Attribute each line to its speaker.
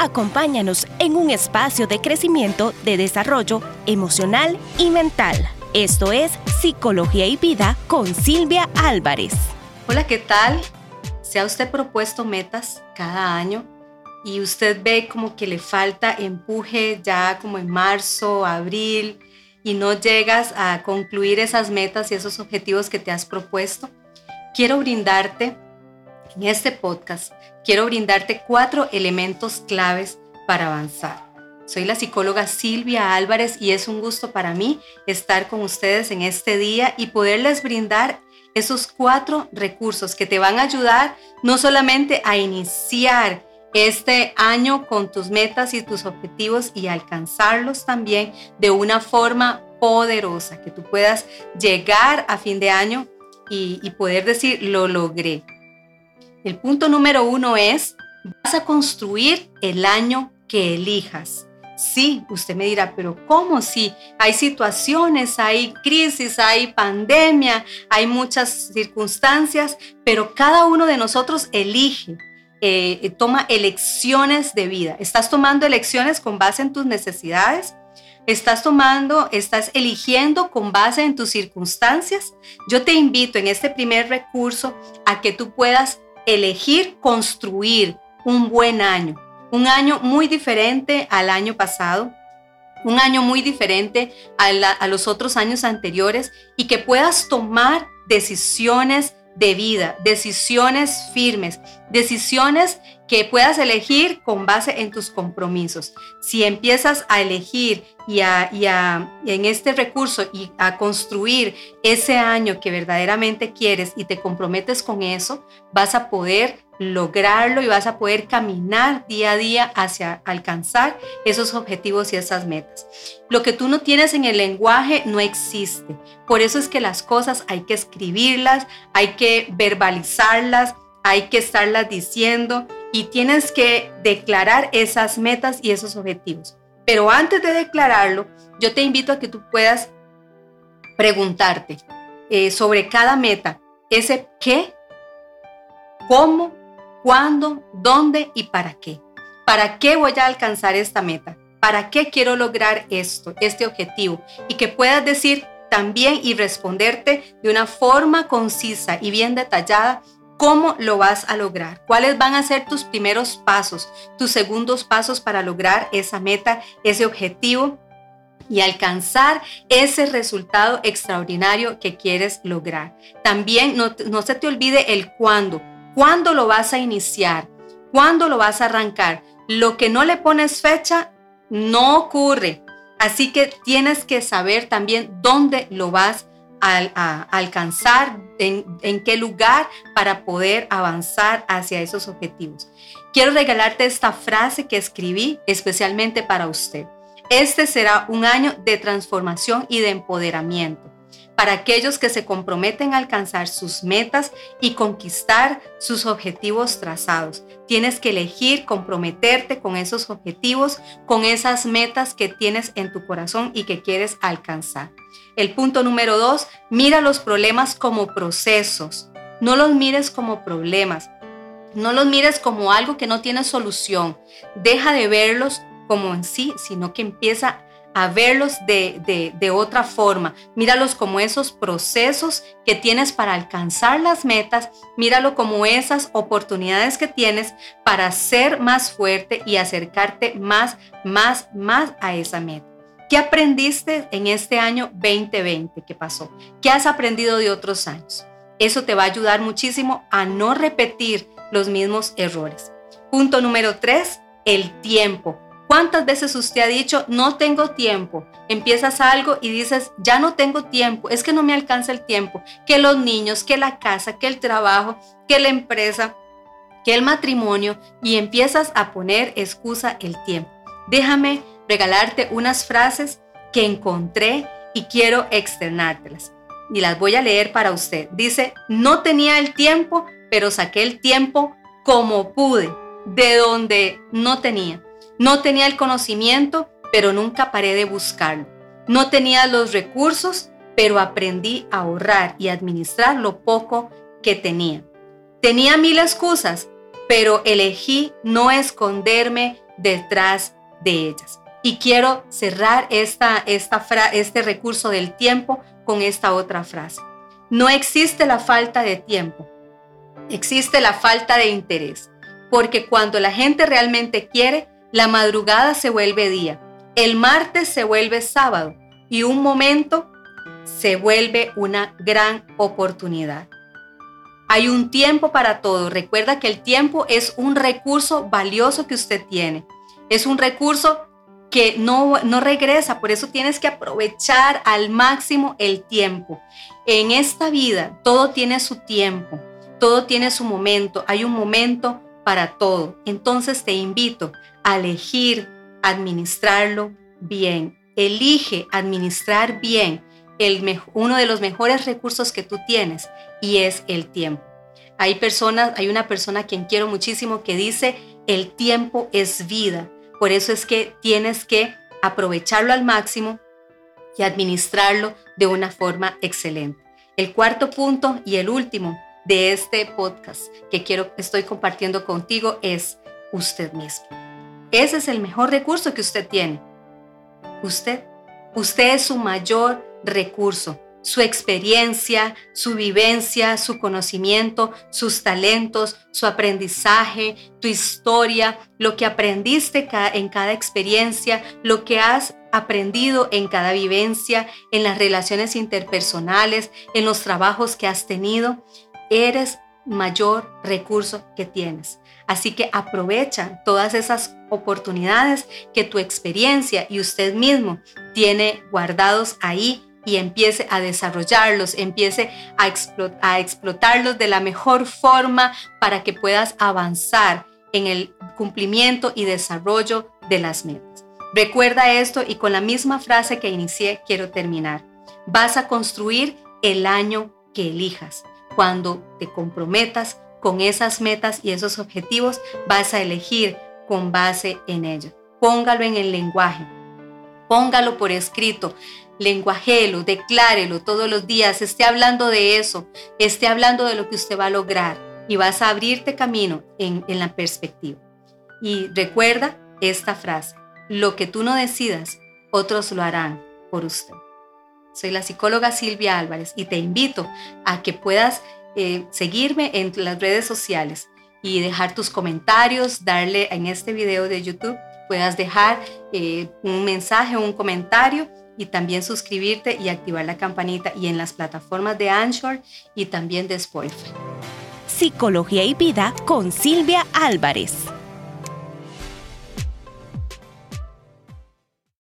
Speaker 1: Acompáñanos en un espacio de crecimiento, de desarrollo emocional y mental. Esto es Psicología y Vida con Silvia Álvarez.
Speaker 2: Hola, ¿qué tal? ¿Se ha usted propuesto metas cada año y usted ve como que le falta empuje ya como en marzo, abril y no llegas a concluir esas metas y esos objetivos que te has propuesto? Quiero brindarte en este podcast, quiero brindarte cuatro elementos claves para avanzar. Soy la psicóloga Silvia Álvarez y es un gusto para mí estar con ustedes en este día y poderles brindar esos cuatro recursos que te van a ayudar no solamente a iniciar este año con tus metas y tus objetivos y alcanzarlos también de una forma poderosa, que tú puedas llegar a fin de año y, y poder decir, lo logré. El punto número uno es, vas a construir el año que elijas. Sí, usted me dirá, pero ¿cómo si hay situaciones, hay crisis, hay pandemia, hay muchas circunstancias, pero cada uno de nosotros elige, eh, toma elecciones de vida? ¿Estás tomando elecciones con base en tus necesidades? ¿Estás tomando, estás eligiendo con base en tus circunstancias? Yo te invito en este primer recurso a que tú puedas elegir construir un buen año. Un año muy diferente al año pasado, un año muy diferente a, los otros años anteriores y que puedas tomar decisiones de vida, decisiones firmes, decisiones que puedas elegir con base en tus compromisos. Si empiezas a elegir y, a, en este recurso y a construir ese año que verdaderamente quieres y te comprometes con eso, vas a poder lograrlo y vas a poder caminar día a día hacia alcanzar esos objetivos y esas metas. Lo que tú no tienes en el lenguaje no existe. Por eso es que las cosas hay que escribirlas, hay que verbalizarlas, hay que estarlas diciendo y tienes que declarar esas metas y esos objetivos. Pero antes de declararlo, yo te invito a que tú puedas preguntarte eh, sobre cada meta, ese qué, cómo, cuándo, dónde y para qué. ¿Para qué voy a alcanzar esta meta? ¿Para qué quiero lograr esto, este objetivo? Y que puedas decir también y responderte de una forma concisa y bien detallada cómo lo vas a lograr, cuáles van a ser tus primeros pasos, tus segundos pasos para lograr esa meta, ese objetivo y alcanzar ese resultado extraordinario que quieres lograr. También no, se te olvide el cuándo. ¿Cuándo lo vas a iniciar? ¿Cuándo lo vas a arrancar? Lo que no le pones fecha no ocurre. Así que tienes que saber también dónde lo vas a, alcanzar, en, en qué lugar para poder avanzar hacia esos objetivos. Quiero regalarte esta frase que escribí especialmente para usted. Este será un año de transformación y de empoderamiento para aquellos que se comprometen a alcanzar sus metas y conquistar sus objetivos trazados. Tienes que elegir comprometerte con esos objetivos, con esas metas que tienes en tu corazón y que quieres alcanzar. El punto número dos, mira los problemas como procesos. No los mires como problemas. No los mires como algo que no tiene solución. Deja de verlos como en sí, sino que empieza a verlos de, otra forma. Míralos como esos procesos que tienes para alcanzar las metas. Míralo como esas oportunidades que tienes para ser más fuerte y acercarte más, más, más a esa meta. ¿Qué aprendiste en este año 2020 que pasó? ¿Qué has aprendido de otros años? Eso te va a ayudar muchísimo a no repetir los mismos errores. Punto número tres, el tiempo. ¿Cuántas veces usted ha dicho, no tengo tiempo? Empiezas algo y dices, ya no tengo tiempo, es que no me alcanza el tiempo, que los niños, que la casa, que el trabajo, que la empresa, que el matrimonio, y empiezas a poner excusa el tiempo. Déjame regalarte unas frases que encontré y quiero externártelas. Y las voy a leer para usted. Dice, no tenía el tiempo, pero saqué el tiempo como pude, de donde no tenía. No tenía el conocimiento, pero nunca paré de buscarlo. No tenía los recursos, pero aprendí a ahorrar y administrar lo poco que tenía. Tenía mil excusas, pero elegí no esconderme detrás de ellas. Y quiero cerrar este recurso del tiempo con esta otra frase. No existe la falta de tiempo, existe la falta de interés, porque cuando la gente realmente quiere, la madrugada se vuelve día, el martes se vuelve sábado y un momento se vuelve una gran oportunidad. Hay un tiempo para todo. Recuerda que el tiempo es un recurso valioso que usted tiene. Es un recurso que no, no regresa, por eso tienes que aprovechar al máximo el tiempo. En esta vida todo tiene su tiempo, todo tiene su momento, hay un momento para todo. Entonces te invito a elegir administrarlo bien. Elige administrar bien el, uno de los mejores recursos que tú tienes y es el tiempo. Hay personas, hay una persona a quien quiero muchísimo que dice, el tiempo es vida. Por eso es que tienes que aprovecharlo al máximo y administrarlo de una forma excelente. El cuarto punto y el último de este podcast que quiero estoy compartiendo contigo es usted mismo. Ese es el mejor recurso que usted tiene. Usted, usted es su mayor recurso su experiencia, su vivencia, su conocimiento, sus talentos, su aprendizaje, tu historia, lo que aprendiste en cada experiencia, lo que has aprendido en cada vivencia, en las relaciones interpersonales, en los trabajos que has tenido, eres mayor recurso que tienes. Así que aprovecha todas esas oportunidades que tu experiencia y usted mismo tiene guardados ahí y empiece a desarrollarlos, empiece a, a explotarlos de la mejor forma para que puedas avanzar en el cumplimiento y desarrollo de las metas. Recuerda esto y con la misma frase que inicié quiero terminar. Vas a construir el año que elijas. Cuando te comprometas con esas metas y esos objetivos, vas a elegir con base en ello. Póngalo en el lenguaje, póngalo por escrito, lenguajelo, declárelo todos los días, esté hablando de eso, esté hablando de lo que usted va a lograr y vas a abrirte camino en, en la perspectiva. Y recuerda esta frase, lo que tú no decidas, otros lo harán por usted. Soy la psicóloga Silvia Álvarez y te invito a que puedas eh, seguirme en las redes sociales y dejar tus comentarios, darle en este video de YouTube, puedas dejar eh, un mensaje, un comentario y también suscribirte y activar la campanita y en las plataformas de Anchor y también de Spotify.
Speaker 1: Psicología y vida con Silvia Álvarez.